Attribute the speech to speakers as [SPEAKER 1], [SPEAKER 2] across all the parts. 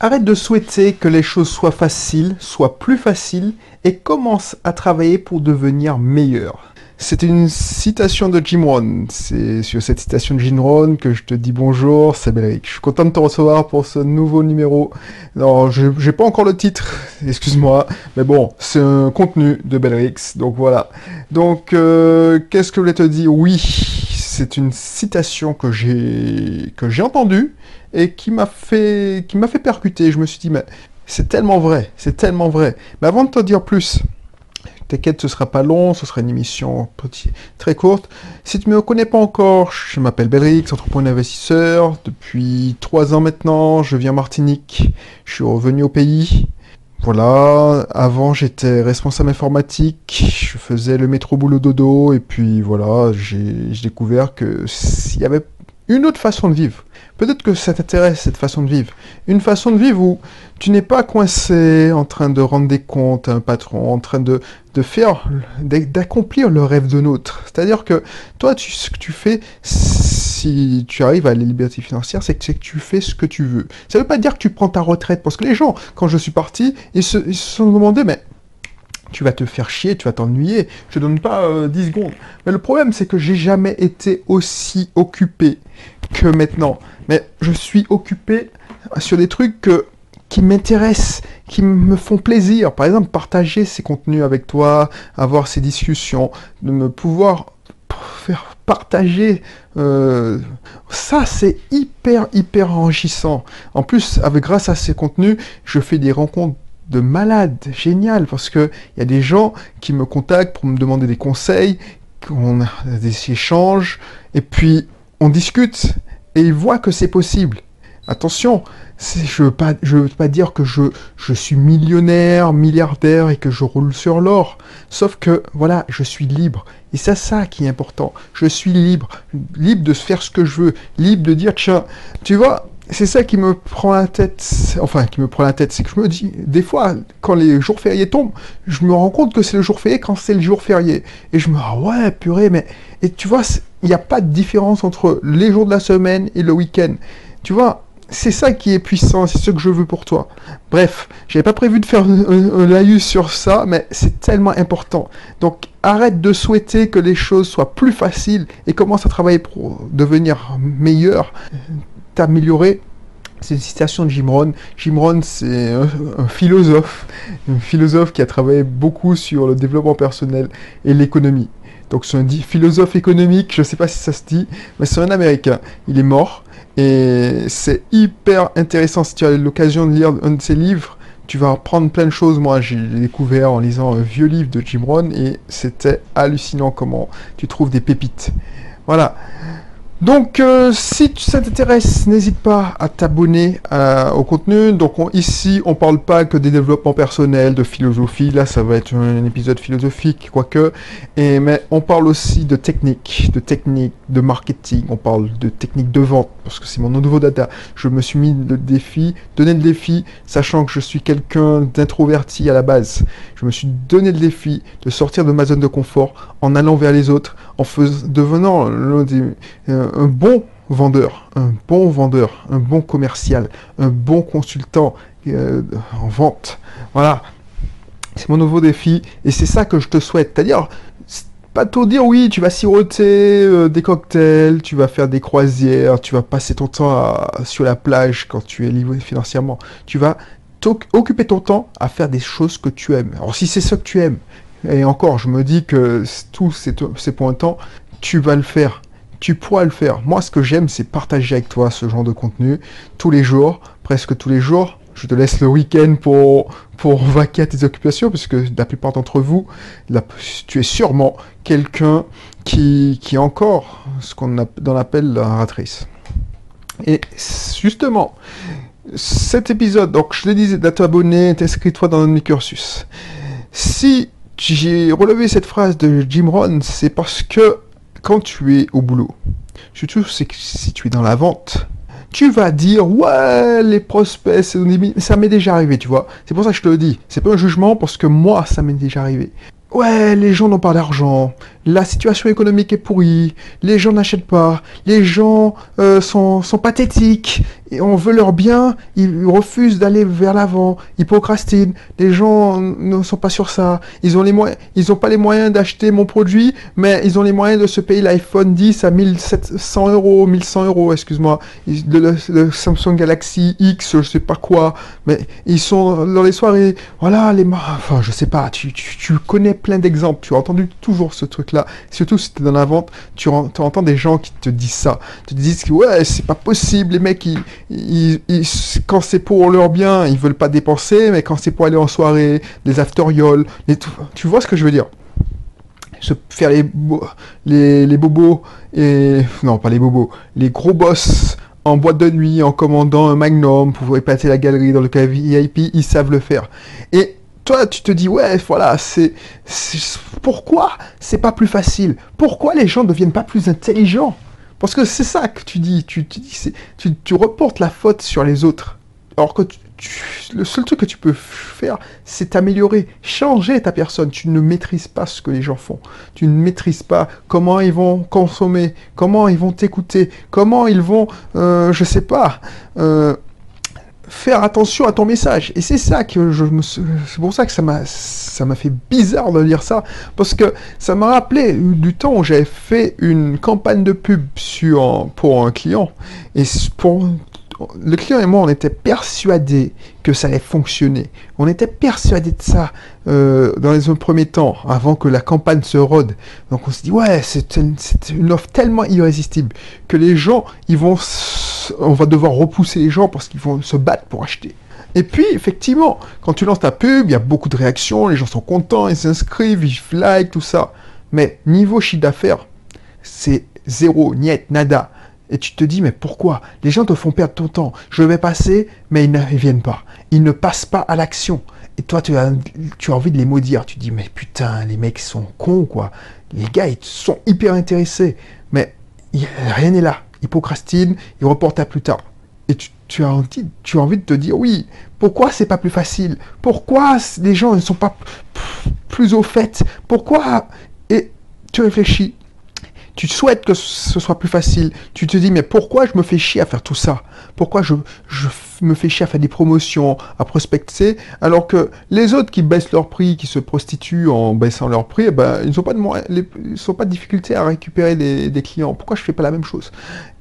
[SPEAKER 1] Arrête de souhaiter que les choses soient faciles, soient plus faciles, et commence à travailler pour devenir meilleur. C'est une citation de Jim Rohn. C'est sur cette citation de Jim Rohn que je te dis bonjour, c'est Belric. Je suis content de te recevoir pour ce nouveau numéro. Non, j'ai pas encore le titre, excuse-moi, mais bon, c'est un contenu de Belrix, donc voilà. Donc, euh, qu'est-ce que je voulais te dire? Oui, c'est une citation que j'ai que j'ai entendue et qui m'a fait qui m'a fait percuter. Je me suis dit mais c'est tellement vrai, c'est tellement vrai. Mais avant de te dire plus, T'inquiète, ce sera pas long, ce sera une émission très courte. Si tu me connais pas encore, je m'appelle Belrix, entrepreneur investisseur. Depuis trois ans maintenant, je viens Martinique. Je suis revenu au pays. Voilà, avant j'étais responsable informatique, je faisais le métro boulot dodo et puis voilà, j'ai découvert que s'il y avait une autre façon de vivre. Peut-être que ça t'intéresse, cette façon de vivre. Une façon de vivre où tu n'es pas coincé en train de rendre des comptes à un patron, en train de, faire, d'accomplir le rêve de l'autre. C'est-à-dire que toi, tu, ce que tu fais, si tu arrives à la liberté financière, c'est que, tu fais ce que tu veux. Ça ne veut pas dire que tu prends ta retraite, parce que les gens, quand je suis parti, ils se, ils sont demandé, mais tu vas te faire chier, tu vas t'ennuyer. Je donne pas 10 euh, secondes. Mais le problème, c'est que j'ai jamais été aussi occupé que maintenant. Mais je suis occupé sur des trucs qui m'intéressent, qui me font plaisir. Par exemple, partager ces contenus avec toi, avoir ces discussions, de me pouvoir faire partager. Euh, ça, c'est hyper, hyper enrichissant. En plus, avec, grâce à ces contenus, je fais des rencontres de malade, génial, parce que il y a des gens qui me contactent pour me demander des conseils, on a des échanges, et puis on discute, et ils voient que c'est possible. Attention, je veux pas, je veux pas dire que je, je suis millionnaire, milliardaire et que je roule sur l'or. Sauf que, voilà, je suis libre. Et c'est ça qui est important. Je suis libre. Libre de faire ce que je veux. Libre de dire, tiens, tu vois, c'est ça qui me prend la tête. Enfin, qui me prend la tête, c'est que je me dis, des fois, quand les jours fériés tombent, je me rends compte que c'est le jour férié quand c'est le jour férié. Et je me dis, ouais, purée, mais. Et tu vois, il n'y a pas de différence entre les jours de la semaine et le week-end. Tu vois, c'est ça qui est puissant, c'est ce que je veux pour toi. Bref, j'avais pas prévu de faire un, laïus sur ça, mais c'est tellement important. Donc arrête de souhaiter que les choses soient plus faciles et commence à travailler pour devenir meilleur améliorer c'est une citation de Jim Rohn. Jim Rohn, c'est un, philosophe, un philosophe qui a travaillé beaucoup sur le développement personnel et l'économie. Donc c'est un philosophe économique, je ne sais pas si ça se dit, mais c'est un Américain. Il est mort et c'est hyper intéressant. Si tu as l'occasion de lire un de ses livres, tu vas apprendre plein de choses. Moi, j'ai découvert en lisant un vieux livre de Jim Rohn et c'était hallucinant comment tu trouves des pépites. Voilà. Donc, euh, si ça t'intéresse, n'hésite pas à t'abonner euh, au contenu. Donc, ici, on parle pas que des développements personnels, de philosophie. Là, ça va être un, épisode philosophique, quoique. Et mais on parle aussi de technique, de technique, de marketing. On parle de technique de vente parce que c'est mon nouveau data. Je me suis mis le défi, donné le défi, sachant que je suis quelqu'un d'introverti à la base. Je me suis donné le défi de sortir de ma zone de confort en allant vers les autres, en faisant, devenant euh, un bon vendeur, un bon vendeur, un bon commercial, un bon consultant euh, en vente. Voilà. C'est mon nouveau défi et c'est ça que je te souhaite. C'est-à-dire, pas tout dire oui, tu vas siroter euh, des cocktails, tu vas faire des croisières, tu vas passer ton temps sur la plage quand tu es libre financièrement. Tu vas occuper ton temps à faire des choses que tu aimes. Alors si c'est ce que tu aimes, et encore, je me dis que tout c'est pour un temps, tu vas le faire tu pourras le faire. Moi, ce que j'aime, c'est partager avec toi ce genre de contenu tous les jours, presque tous les jours. Je te laisse le week-end pour, pour vaquer à tes occupations, parce que la plupart d'entre vous, tu es sûrement quelqu'un qui, qui est encore ce qu'on appelle la ratrice. Et justement, cet épisode, donc je te disais abonné, t'inscris-toi dans mes cursus. Si j'ai relevé cette phrase de Jim Rohn, c'est parce que quand tu es au boulot, surtout si tu es dans la vente, tu vas dire ouais les prospects ça m'est déjà arrivé tu vois. C'est pour ça que je te le dis. C'est pas un jugement parce que moi ça m'est déjà arrivé. Ouais les gens n'ont pas d'argent. La situation économique est pourrie. Les gens n'achètent pas. Les gens euh, sont pathétiques et on veut leur bien, ils refusent d'aller vers l'avant, ils procrastinent, les gens ne sont pas sur ça, ils ont les moyens, ils ont pas les moyens d'acheter mon produit, mais ils ont les moyens de se payer l'iPhone 10 à 1700 euros, 1100 euros, excuse-moi, le, Samsung Galaxy X, je sais pas quoi, mais ils sont dans les soirées, voilà, les, enfin, je sais pas, tu, tu, connais plein d'exemples, tu as entendu toujours ce truc-là, surtout si tu es dans la vente, tu, tu entends des gens qui te disent ça, te disent que ouais, c'est pas possible, les mecs, ils quand c'est pour leur bien, ils veulent pas dépenser, mais quand c'est pour aller en soirée, les afterioles, les tu vois ce que je veux dire? Se faire les, les, les, bobos et non pas les bobos les gros boss en boîte de nuit en commandant un magnum pour épater la galerie dans le cas VIP ils savent le faire. Et toi tu te dis ouais voilà c'est pourquoi c'est pas plus facile? Pourquoi les gens ne deviennent pas plus intelligents? Parce que c'est ça que tu dis, tu, tu, tu, tu, reportes la faute sur les autres. Alors que le seul truc que tu peux faire, c'est t'améliorer, changer ta personne. Tu ne maîtrises pas ce que les gens font. Tu ne maîtrises pas comment ils vont consommer, comment ils vont t'écouter, comment ils vont, euh, je sais pas, euh, attention à ton message. Et c'est ça que je me, c'est pour ça que ça m'a, ça m'a fait bizarre de lire ça, parce que ça m'a rappelé du temps où j'avais fait une campagne de pub sur, pour un client. Et pour, le client et moi, on était persuadés que ça allait fonctionner. On était persuadés de ça euh, dans les premiers temps, avant que la campagne se rôde. Donc on se dit, ouais, c'est une, une, offre tellement irrésistible que les gens, ils vont, on va devoir repousser les gens parce qu'ils vont se battre pour acheter. Et puis, effectivement, quand tu lances ta pub, il y a beaucoup de réactions, les gens sont contents, ils s'inscrivent, ils like, tout ça. Mais niveau chiffre d'affaires, c'est zéro, niet, nada. Et tu te dis, mais pourquoi? Les gens te font perdre ton temps. Je vais passer, mais ils ne viennent pas. Ils ne passent pas à l'action. Et toi, tu as, tu as envie de les maudire. Tu dis, mais putain, les mecs sont cons, quoi. Les gars, ils sont hyper intéressés. Mais rien n'est là. Ils procrastinent, ils reportent à plus tard. Et tu, as envie, tu as envie de te dire, oui, pourquoi c'est pas plus facile? Pourquoi les gens ne sont pas plus au fait? Pourquoi? Et tu réfléchis, tu souhaites que ce soit plus facile. Tu te dis, mais pourquoi je me fais chier à faire tout ça? Pourquoi je, je, me fais chier à faire des promotions, à prospecter, alors que les autres qui baissent leur prix, qui se prostituent en baissant leur prix, eh ben, ils n'ont pas, de, pas de difficulté à récupérer des, clients. Pourquoi je fais pas la même chose?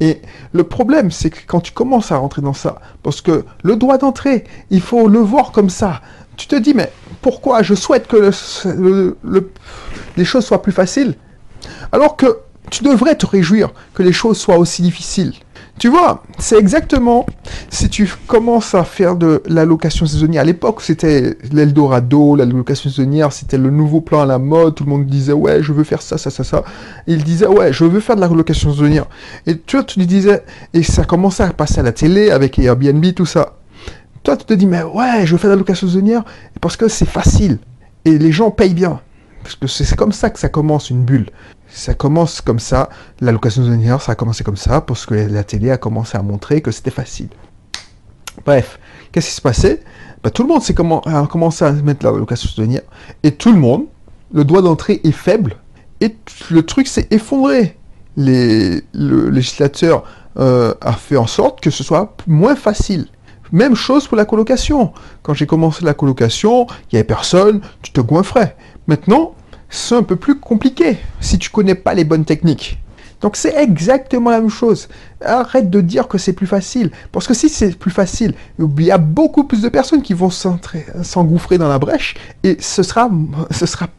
[SPEAKER 1] Et le problème, c'est que quand tu commences à rentrer dans ça, parce que le droit d'entrée, il faut le voir comme ça. Tu te dis, mais pourquoi je souhaite que le, les choses soient plus faciles? Alors que tu devrais te réjouir que les choses soient aussi difficiles. Tu vois, c'est exactement si tu commences à faire de l'allocation saisonnière. À l'époque, c'était l'Eldorado, l'allocation saisonnière, c'était le nouveau plan à la mode. Tout le monde disait, ouais, je veux faire ça, ça, ça, ça. il disait, ouais, je veux faire de l'allocation saisonnière. Et toi, tu lui disais, et ça commençait à passer à la télé avec Airbnb, tout ça. Toi, tu te dis, mais ouais, je veux faire de l'allocation saisonnière parce que c'est facile. Et les gens payent bien. Parce que c'est comme ça que ça commence une bulle. Ça commence comme ça, la location saisonnière, ça a commencé comme ça, parce que la télé a commencé à montrer que c'était facile. Bref, qu'est-ce qui se passait bah, Tout le monde comment, a commencé à mettre la location saisonnière, et tout le monde, le droit d'entrée est faible, et le truc s'est effondré. Le législateur euh, a fait en sorte que ce soit moins facile. Même chose pour la colocation. Quand j'ai commencé la colocation, il n'y avait personne, tu te goinfrais. Maintenant, c'est un peu plus compliqué si tu connais pas les bonnes techniques. Donc c'est exactement la même chose. Arrête de dire que c'est plus facile. Parce que si c'est plus facile, il y a beaucoup plus de personnes qui vont s'engouffrer dans la brèche et ce sera,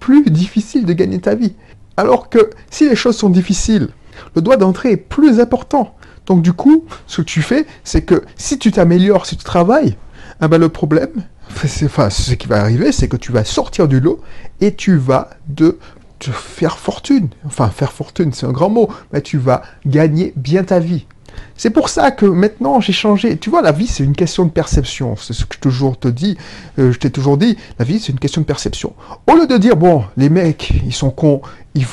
[SPEAKER 1] plus difficile de gagner ta vie. Alors que si les choses sont difficiles, le droit d'entrée est plus important. Donc du coup, ce que tu fais, c'est que si tu t'améliores, si tu travailles, ah ben le problème, enfin, ce qui va arriver, c'est que tu vas sortir du lot et tu vas de te faire fortune. Enfin, faire fortune, c'est un grand mot, mais tu vas gagner bien ta vie. C'est pour ça que maintenant j'ai changé. Tu vois, la vie c'est une question de perception. C'est ce que je toujours te dis. Euh, je t'ai toujours dit. La vie c'est une question de perception. Au lieu de dire bon, les mecs ils sont cons, ils,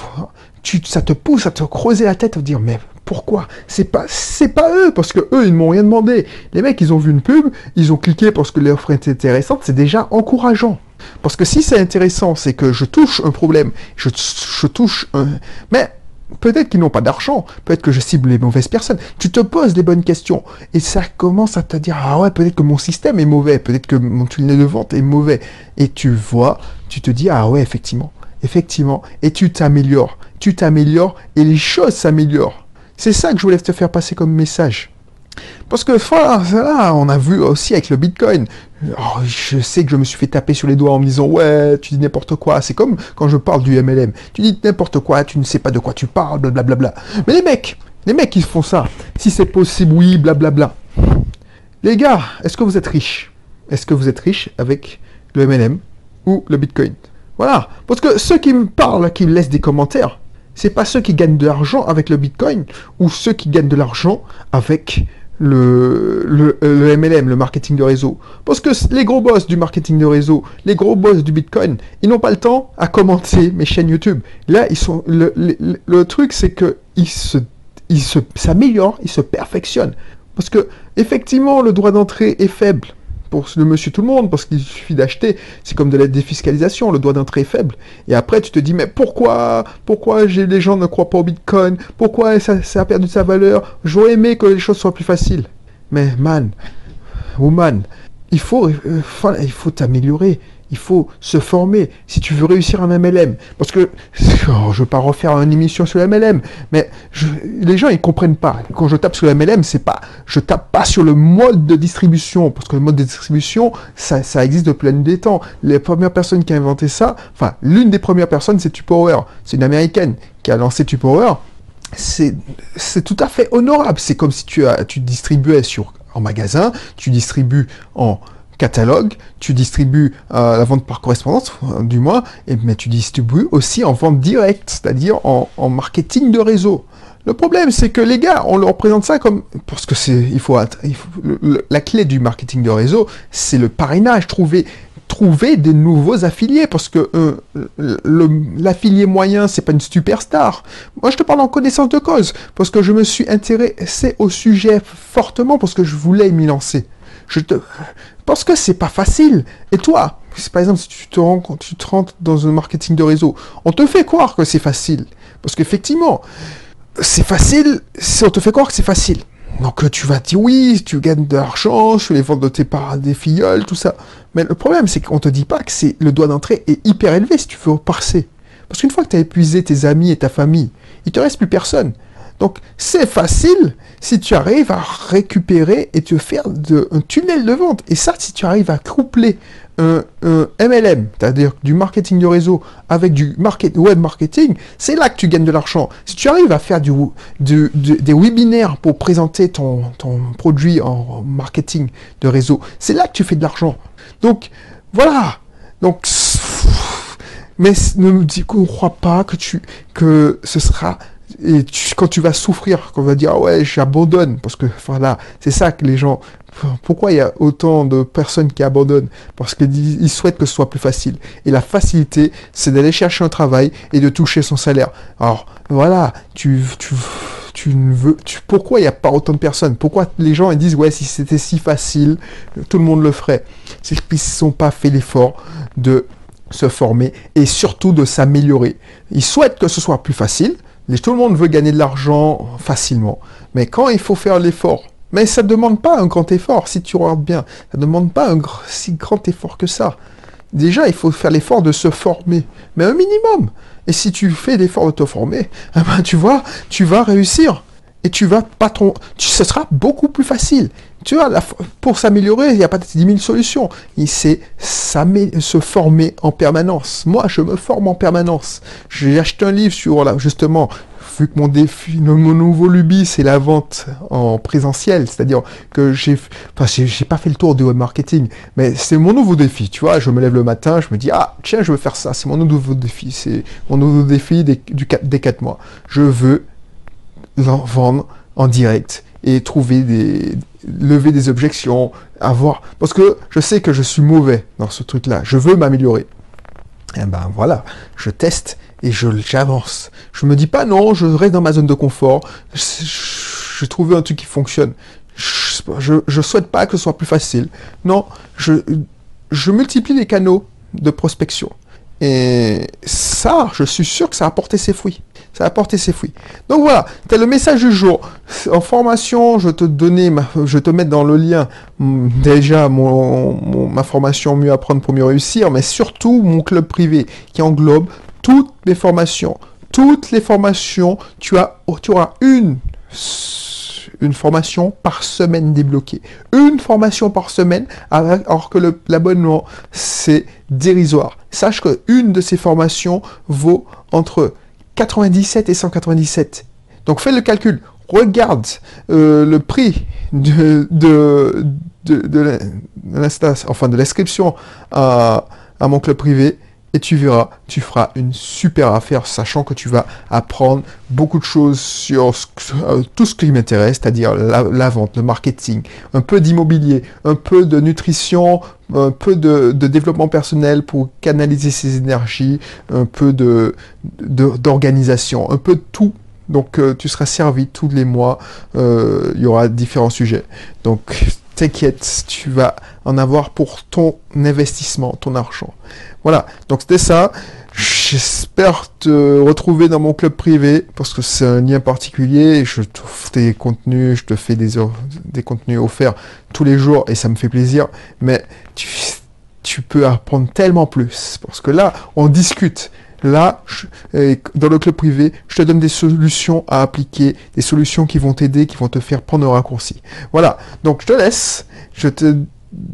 [SPEAKER 1] tu, ça te pousse à te creuser la tête, à dire mais pourquoi? C'est pas, eux, parce que eux, ils m'ont rien demandé. Les mecs, ils ont vu une pub, ils ont cliqué parce que l'offre était intéressante, c'est déjà encourageant. Parce que si c'est intéressant, c'est que je touche un problème, je, je touche un... Mais peut-être qu'ils n'ont pas d'argent, peut-être que je cible les mauvaises personnes. Tu te poses des bonnes questions et ça commence à te dire ah ouais peut-être que mon système est mauvais, peut-être que mon tunnel de vente est mauvais et tu vois, tu te dis ah ouais effectivement, effectivement et tu t'améliores, tu t'améliores et les choses s'améliorent. C'est ça que je voulais te faire passer comme message. Parce que voilà, on a vu aussi avec le Bitcoin. Oh, je sais que je me suis fait taper sur les doigts en me disant ouais, tu dis n'importe quoi. C'est comme quand je parle du MLM. Tu dis n'importe quoi, tu ne sais pas de quoi tu parles, blablabla. Mais les mecs, les mecs ils font ça. Si c'est possible, oui, blablabla. Les gars, est-ce que vous êtes riches? Est-ce que vous êtes riches avec le MLM ou le Bitcoin? Voilà. Parce que ceux qui me parlent, qui me laissent des commentaires, c'est pas ceux qui gagnent de l'argent avec le Bitcoin ou ceux qui gagnent de l'argent avec le, MLM, le marketing de réseau. Parce que les gros boss du marketing de réseau, les gros boss du Bitcoin, ils n'ont pas le temps à commenter mes chaînes YouTube. Là, ils sont, le, truc, c'est que ils se, ils se, s'améliorent, ils se perfectionnent. Parce que, effectivement, le droit d'entrée est faible pour le monsieur tout le monde, parce qu'il suffit d'acheter. C'est comme de la défiscalisation, le droit d'entrée est faible. Et après, tu te dis, mais pourquoi, pourquoi les gens ne croient pas au Bitcoin? Pourquoi ça, a perdu sa valeur? J'aurais aimé que les choses soient plus faciles. Mais man, woman, il faut, euh, il faut t'améliorer il faut se former si tu veux réussir un MLM. Parce que, oh, je ne veux pas refaire une émission sur le MLM, mais les gens, ils comprennent pas. Quand je tape sur le MLM, c'est pas, je tape pas sur le mode de distribution, parce que le mode de distribution, ça, existe depuis nuit des temps. Les premières personnes qui ont inventé ça, enfin, l'une des premières personnes, c'est Tupower. C'est une américaine qui a lancé Tupower. C'est, c'est tout à fait honorable. C'est comme si tu, tu distribuais sur, en magasin, tu distribues en catalogue, tu distribues euh, la vente par correspondance, euh, du moins, et, mais tu distribues aussi en vente directe, c'est-à-dire en, marketing de réseau. Le problème, c'est que les gars, on leur présente ça comme parce que c'est, il faut, la clé du marketing de réseau, c'est le parrainage, trouver trouver des nouveaux affiliés parce que euh, l'affilié moyen c'est pas une superstar. Moi je te parle en connaissance de cause parce que je me suis intéressé au sujet fortement parce que je voulais m'y lancer. Je te... Parce que c'est pas facile. Et toi, par exemple, si tu te, rends, rentres dans un marketing de réseau, on te fait croire que c'est facile. Parce qu'effectivement, c'est facile on te fait croire que c'est facile. Donc tu vas dire oui, tu gagnes de l'argent, je les ventes de tes parents, des filleuls, tout ça. Mais le problème, c'est qu'on te dit pas que c'est le doigt d'entrée est hyper élevé si tu veux parser. Parce qu'une fois que tu as épuisé tes amis et ta famille, il te reste plus personne. Donc c'est facile si tu arrives à récupérer et te faire de, un tunnel de vente. Et ça, si tu arrives à coupler un, MLM, c'est-à-dire du marketing de réseau avec du web marketing, c'est là que tu gagnes de l'argent. Si tu arrives à faire du, des webinaires pour présenter ton, ton produit en marketing de réseau, c'est là que tu fais de l'argent. Donc voilà. Donc mais ne me dis qu'on ne croit pas que tu que ce sera et quand tu vas souffrir, qu'on va dire ah ouais j'abandonne parce que voilà c'est ça que les gens pourquoi il y a autant de personnes qui abandonnent? Parce qu'ils souhaitent que ce soit plus facile. Et la facilité, c'est d'aller chercher un travail et de toucher son salaire. Alors, voilà, tu, tu, tu ne veux... Pourquoi il n'y a pas autant de personnes? Pourquoi les gens ils disent, ouais, si c'était si facile, tout le monde le ferait? C'est qu'ils ne sont pas fait l'effort de se former et surtout de s'améliorer. Ils souhaitent que ce soit plus facile, tout le monde veut gagner de l'argent facilement. Mais quand il faut faire l'effort, mais ça ne demande pas un grand effort, si tu regardes bien, ça ne demande pas un si grand effort que ça. Déjà, il faut faire l'effort de se former, mais un minimum. Et si tu fais l'effort de te former, eh ben, tu vois, tu vas réussir. Et tu vas pas trop... Ce sera beaucoup plus facile. Tu vois, pour s'améliorer, il n'y a pas 10 000 solutions. Il sait se former en permanence. Moi, je me forme en permanence. J'ai acheté un livre sur, là, justement, vu que mon défi, mon nouveau lubie, c'est la vente en présentiel, c'est-à-dire que j'ai, enfin, j'ai pas fait le tour du web marketing, mais c'est mon nouveau défi, tu vois, je me lève le matin, je me dis, ah, tiens, je veux faire ça, c'est mon nouveau défi, c'est mon nouveau défi des, du des 4 mois. Je veux vendre en direct et trouver des, lever des objections, avoir, parce que je sais que je suis mauvais dans ce truc-là, je veux m'améliorer. Et eh ben voilà, je teste et je j'avance. Je me dis pas non, je reste dans ma zone de confort. Je, trouvé un truc qui fonctionne. Je, je, souhaite pas que ce soit plus facile. Non, je, je multiplie les canaux de prospection. Et ça, je suis sûr que ça a apporté ses fruits. Ça a apporté ses fruits. Donc voilà, as le message du jour. En formation, je te donner, je te mettre dans le lien mm, déjà mon, ma formation Mieux apprendre pour mieux réussir, mais surtout mon club privé qui englobe toutes mes formations. Toutes les formations, tu, as, tu auras une une formation par semaine débloquée. Une formation par semaine, alors que l'abonnement, c'est dérisoire. Sache qu'une de ces formations vaut entre 97 et 197. Donc fais le calcul. Regarde euh, le prix de, de, de, de l'inscription à mon club privé et tu verras, tu feras une super affaire, sachant que tu vas apprendre beaucoup de choses sur euh, tout ce qui m'intéresse, c'est-à-dire la, vente, le marketing, un peu d'immobilier, un peu de nutrition, un peu de, développement personnel pour canaliser ses énergies, un peu de d'organisation, un peu de tout. Donc euh, tu seras servi tous les mois, euh, il y aura différents sujets. Donc t'inquiète, tu vas en avoir pour ton investissement, ton argent. Voilà, donc c'était ça. J'espère te retrouver dans mon club privé parce que c'est un lien particulier. Je t'offre des contenus, je te fais des, des contenus offerts tous les jours et ça me fait plaisir. Mais tu, tu peux apprendre tellement plus parce que là, on discute. Là, dans le club privé, je te donne des solutions à appliquer, des solutions qui vont t'aider, qui vont te faire prendre un raccourci. Voilà, donc je te laisse. Je te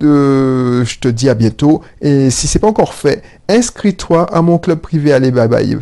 [SPEAKER 1] je te dis à bientôt. Et si c'est pas encore fait, inscris-toi à mon club privé. Allez, bye bye.